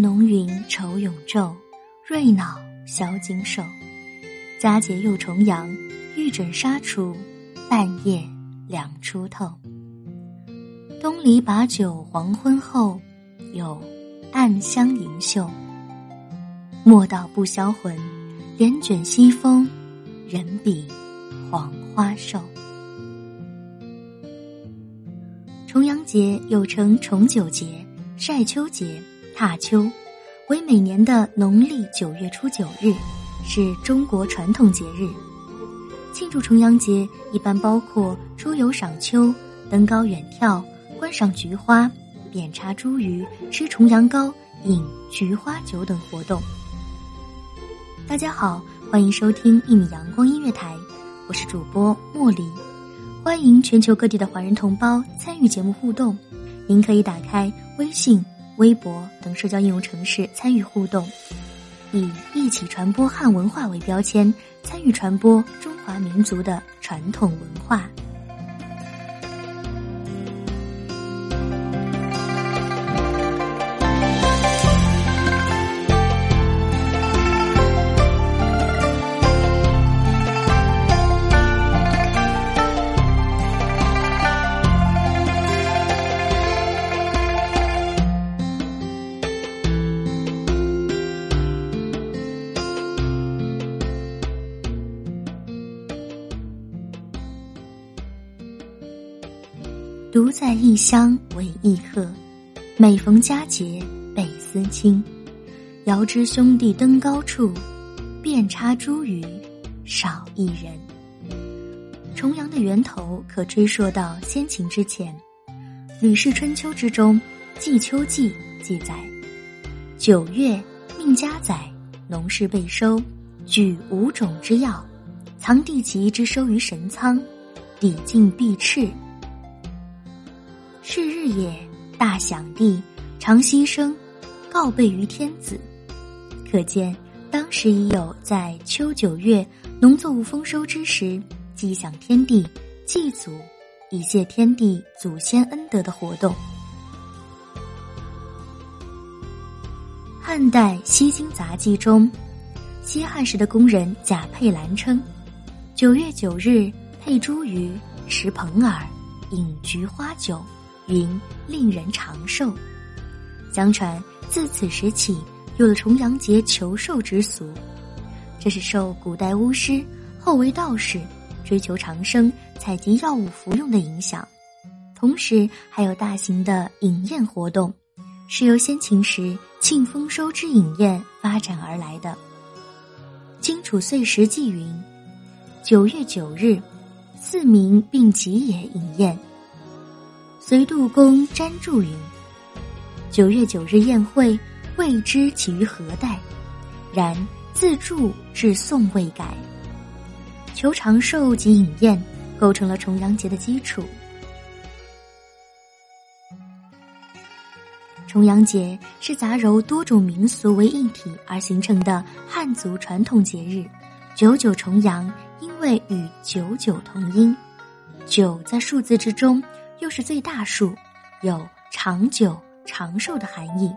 浓云愁永昼，瑞脑消金兽。佳节又重阳，玉枕纱厨，半夜两出透。东篱把酒黄昏后，有暗香盈袖。莫道不销魂，帘卷西风，人比黄花瘦。重阳节又称重九节、晒秋节。踏秋，为每年的农历九月初九日，是中国传统节日。庆祝重阳节一般包括出游赏秋、登高远眺、观赏菊花、遍插茱萸、吃重阳糕、饮菊花酒等活动。大家好，欢迎收听一米阳光音乐台，我是主播莫离，欢迎全球各地的华人同胞参与节目互动。您可以打开微信。微博等社交应用城市参与互动，以“一起传播汉文化”为标签，参与传播中华民族的传统文化。独在异乡为异客，每逢佳节倍思亲。遥知兄弟登高处，遍插茱萸少一人。重阳的源头可追溯到先秦之前，《吕氏春秋》之中《季秋记》记载：九月命家载，农事备收，举五种之药，藏地瘠之收于神仓，抵尽必赤。是日也，大享地，常牺牲，告备于天子。可见当时已有在秋九月农作物丰收之时，祭享天地、祭祖，以谢天地祖先恩德的活动。汉代《西京杂记》中，西汉时的工人贾佩兰称：“九月九日，佩茱萸，食蓬饵，饮菊花酒。”云令人长寿，相传自此时起有了重阳节求寿之俗。这是受古代巫师后为道士追求长生、采集药物服用的影响，同时还有大型的饮宴活动，是由先秦时庆丰收之饮宴发展而来的。《荆楚岁时记》云：“九月九日，四民并集也饮宴。”隋杜公詹著云：“九月九日宴会，未知起于何代，然自著至宋未改。”求长寿及饮宴，构成了重阳节的基础。重阳节是杂糅多种民俗为一体而形成的汉族传统节日。九九重阳，因为与九九同音，九在数字之中又是最大数，有长久、长寿的含义。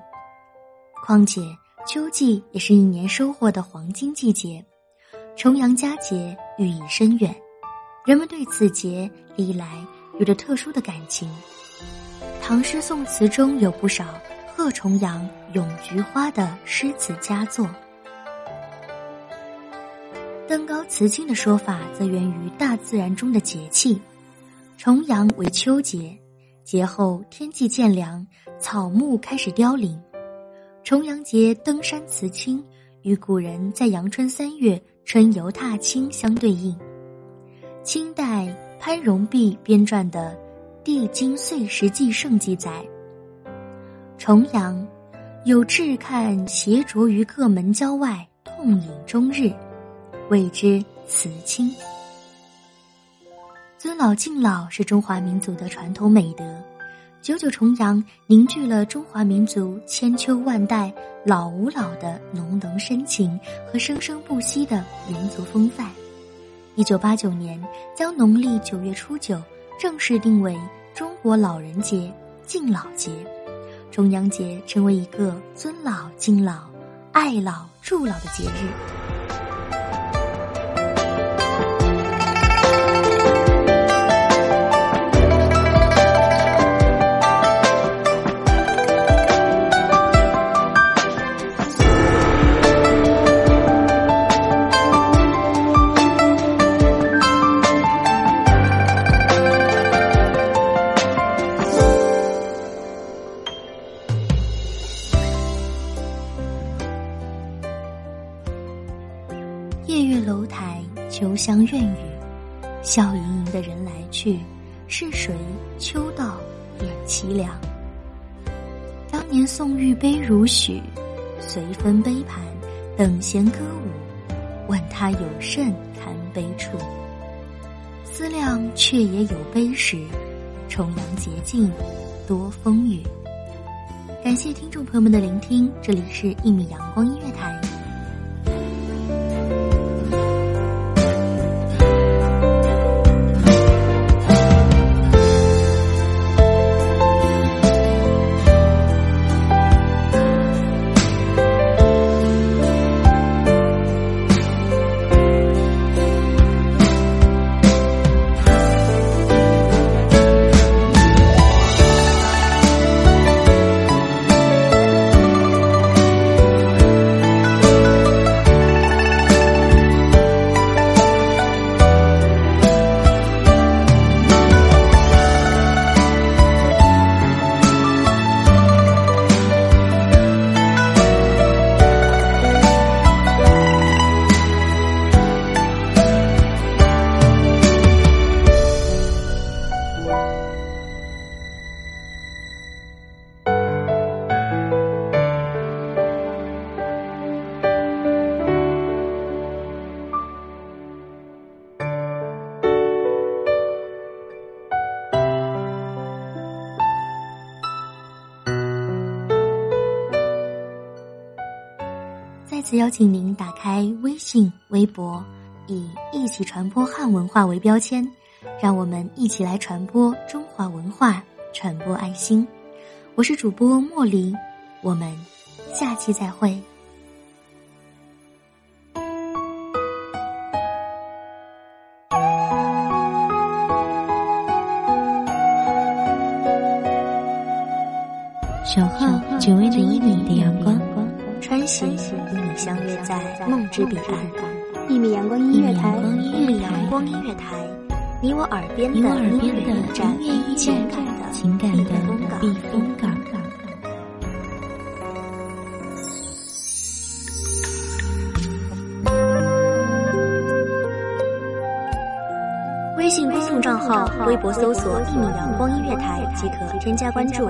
况且秋季也是一年收获的黄金季节。重阳佳节寓意深远，人们对此节历来有着特殊的感情。唐诗宋词中有不少贺重阳、咏菊花的诗词佳作。登高辞青的说法则源于大自然中的节气。重阳为秋节，节后天气渐凉，草木开始凋零。重阳节登山辞青，与古人在阳春三月。春游踏青相对应。清代潘荣弼编撰的《帝京岁时记胜》记载：重阳，有志看斜着于各门郊外，痛饮终日，谓之辞青。尊老敬老是中华民族的传统美德。九九重阳凝聚了中华民族千秋万代老吾老的浓浓深情和生生不息的民族风范。一九八九年，将农历九月初九正式定为中国老人节、敬老节。重阳节成为一个尊老敬老、爱老助老的节日。来去，是谁秋到眼凄凉？当年宋玉悲如许，随分杯盘等闲歌舞，问他有甚堪悲处？思量却也有悲时，重阳节近，多风雨。感谢听众朋友们的聆听，这里是一米阳光音乐台。次邀请您打开微信、微博，以“一起传播汉文化”为标签，让我们一起来传播中华文化，传播爱心。我是主播茉莉，我们下期再会。小号只为那一米的阳光。穿行与你相约在梦之彼岸。一米阳光音乐台，一米阳光音乐台，你我耳边的音乐驿站，情感的情感的避风港。微信公众账号、微博搜索“一米阳光音乐台”即可添加关注。